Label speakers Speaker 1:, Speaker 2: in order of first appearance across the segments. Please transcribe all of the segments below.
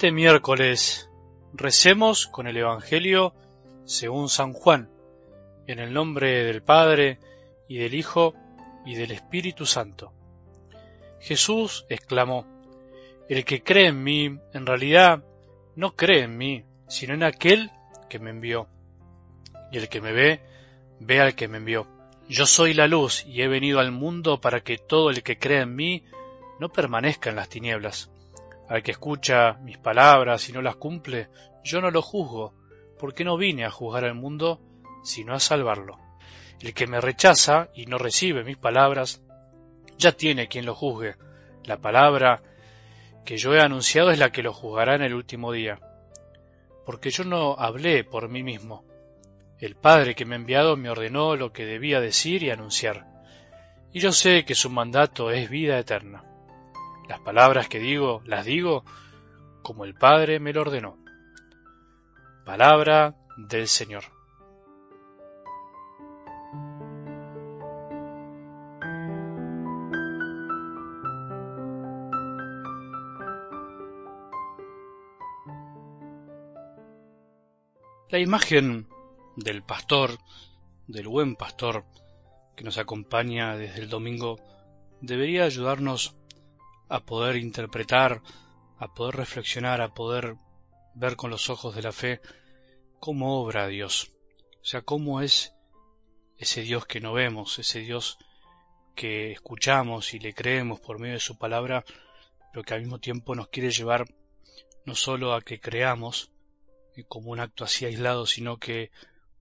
Speaker 1: Este miércoles recemos con el Evangelio según San Juan, en el nombre del Padre y del Hijo y del Espíritu Santo. Jesús exclamó, El que cree en mí, en realidad no cree en mí, sino en aquel que me envió. Y el que me ve, ve al que me envió. Yo soy la luz y he venido al mundo para que todo el que cree en mí no permanezca en las tinieblas. Al que escucha mis palabras y no las cumple, yo no lo juzgo, porque no vine a juzgar al mundo, sino a salvarlo. El que me rechaza y no recibe mis palabras, ya tiene quien lo juzgue. La palabra que yo he anunciado es la que lo juzgará en el último día. Porque yo no hablé por mí mismo. El Padre que me ha enviado me ordenó lo que debía decir y anunciar. Y yo sé que su mandato es vida eterna. Las palabras que digo, las digo como el Padre me lo ordenó. Palabra del Señor. La imagen del pastor, del buen pastor, que nos acompaña desde el domingo, debería ayudarnos a poder interpretar, a poder reflexionar, a poder ver con los ojos de la fe cómo obra Dios, o sea, cómo es ese Dios que no vemos, ese Dios que escuchamos y le creemos por medio de su palabra, pero que al mismo tiempo nos quiere llevar no solo a que creamos como un acto así aislado, sino que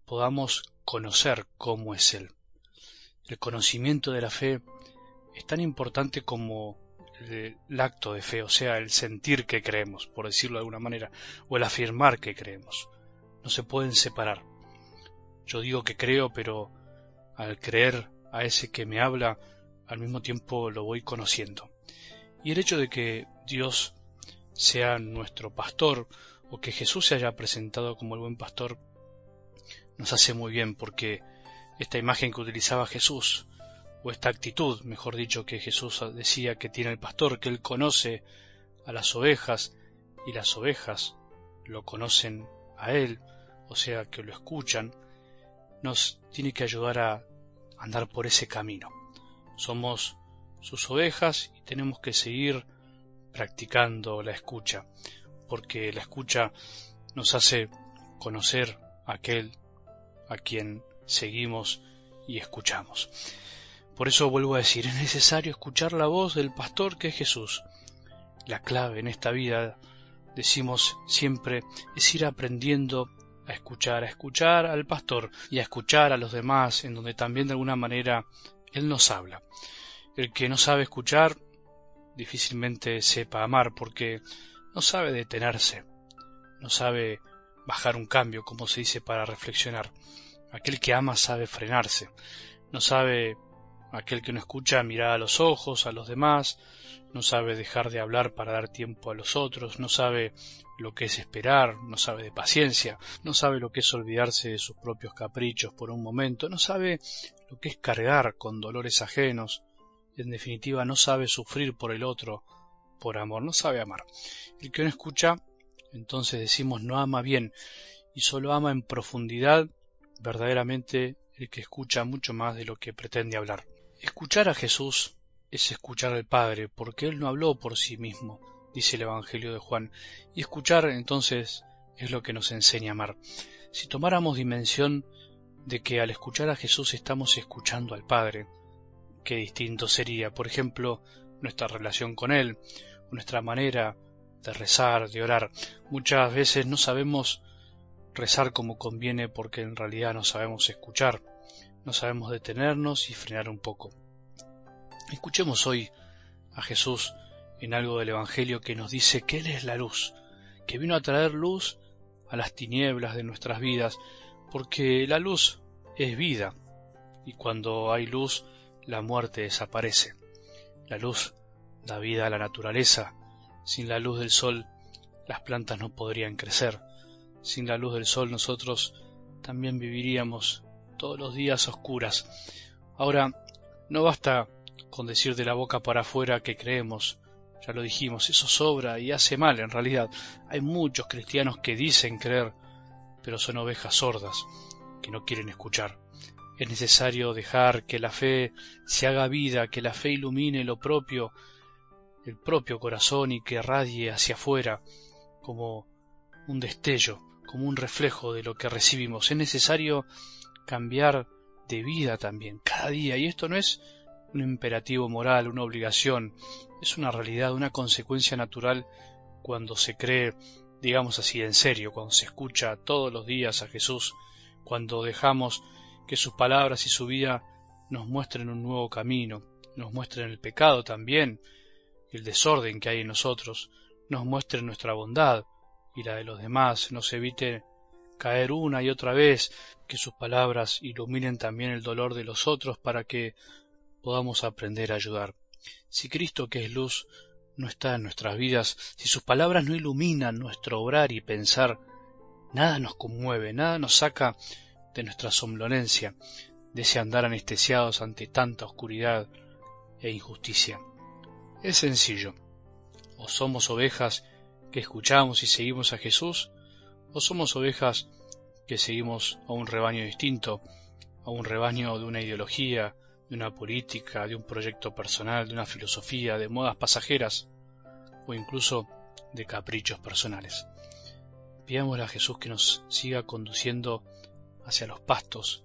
Speaker 1: podamos conocer cómo es Él. El conocimiento de la fe es tan importante como el acto de fe, o sea, el sentir que creemos, por decirlo de alguna manera, o el afirmar que creemos. No se pueden separar. Yo digo que creo, pero al creer a ese que me habla, al mismo tiempo lo voy conociendo. Y el hecho de que Dios sea nuestro pastor, o que Jesús se haya presentado como el buen pastor, nos hace muy bien, porque esta imagen que utilizaba Jesús, o esta actitud, mejor dicho, que Jesús decía que tiene el pastor, que él conoce a las ovejas y las ovejas lo conocen a él, o sea, que lo escuchan, nos tiene que ayudar a andar por ese camino. Somos sus ovejas y tenemos que seguir practicando la escucha, porque la escucha nos hace conocer a aquel a quien seguimos y escuchamos. Por eso vuelvo a decir, es necesario escuchar la voz del pastor que es Jesús. La clave en esta vida, decimos siempre, es ir aprendiendo a escuchar, a escuchar al pastor y a escuchar a los demás, en donde también de alguna manera Él nos habla. El que no sabe escuchar difícilmente sepa amar porque no sabe detenerse, no sabe bajar un cambio, como se dice, para reflexionar. Aquel que ama sabe frenarse, no sabe Aquel que no escucha mirar a los ojos a los demás, no sabe dejar de hablar para dar tiempo a los otros, no sabe lo que es esperar, no sabe de paciencia, no sabe lo que es olvidarse de sus propios caprichos por un momento, no sabe lo que es cargar con dolores ajenos, en definitiva no sabe sufrir por el otro, por amor, no sabe amar. El que no escucha, entonces decimos no ama bien, y solo ama en profundidad verdaderamente el que escucha mucho más de lo que pretende hablar. Escuchar a Jesús es escuchar al Padre, porque Él no habló por sí mismo, dice el Evangelio de Juan, y escuchar entonces es lo que nos enseña a amar. Si tomáramos dimensión de que al escuchar a Jesús estamos escuchando al Padre, qué distinto sería, por ejemplo, nuestra relación con Él, nuestra manera de rezar, de orar. Muchas veces no sabemos rezar como conviene porque en realidad no sabemos escuchar no sabemos detenernos y frenar un poco. Escuchemos hoy a Jesús en algo del Evangelio que nos dice que Él es la luz, que vino a traer luz a las tinieblas de nuestras vidas, porque la luz es vida, y cuando hay luz, la muerte desaparece. La luz da vida a la naturaleza. Sin la luz del sol, las plantas no podrían crecer. Sin la luz del sol nosotros también viviríamos todos los días oscuras. Ahora, no basta con decir de la boca para afuera que creemos, Ya lo dijimos, eso sobra y hace mal en realidad. Hay muchos cristianos que dicen creer, pero son ovejas sordas, que no quieren escuchar. Es necesario dejar que la fe se haga vida, que la fe ilumine lo propio, el propio corazón y que radie hacia afuera como un destello, como un reflejo de lo que recibimos. Es necesario cambiar de vida también, cada día. Y esto no es un imperativo moral, una obligación, es una realidad, una consecuencia natural cuando se cree, digamos así, en serio, cuando se escucha todos los días a Jesús, cuando dejamos que sus palabras y su vida nos muestren un nuevo camino, nos muestren el pecado también, el desorden que hay en nosotros, nos muestren nuestra bondad y la de los demás, nos evite caer una y otra vez, que sus palabras iluminen también el dolor de los otros para que podamos aprender a ayudar. Si Cristo, que es luz, no está en nuestras vidas, si sus palabras no iluminan nuestro obrar y pensar, nada nos conmueve, nada nos saca de nuestra somnolencia, de ese andar anestesiados ante tanta oscuridad e injusticia. Es sencillo. O somos ovejas que escuchamos y seguimos a Jesús, o somos ovejas que seguimos a un rebaño distinto, a un rebaño de una ideología, de una política, de un proyecto personal, de una filosofía, de modas pasajeras o incluso de caprichos personales. Pidámosle a Jesús que nos siga conduciendo hacia los pastos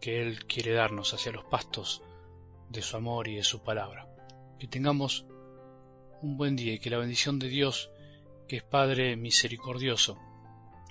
Speaker 1: que Él quiere darnos, hacia los pastos de su amor y de su palabra. Que tengamos un buen día y que la bendición de Dios, que es Padre misericordioso,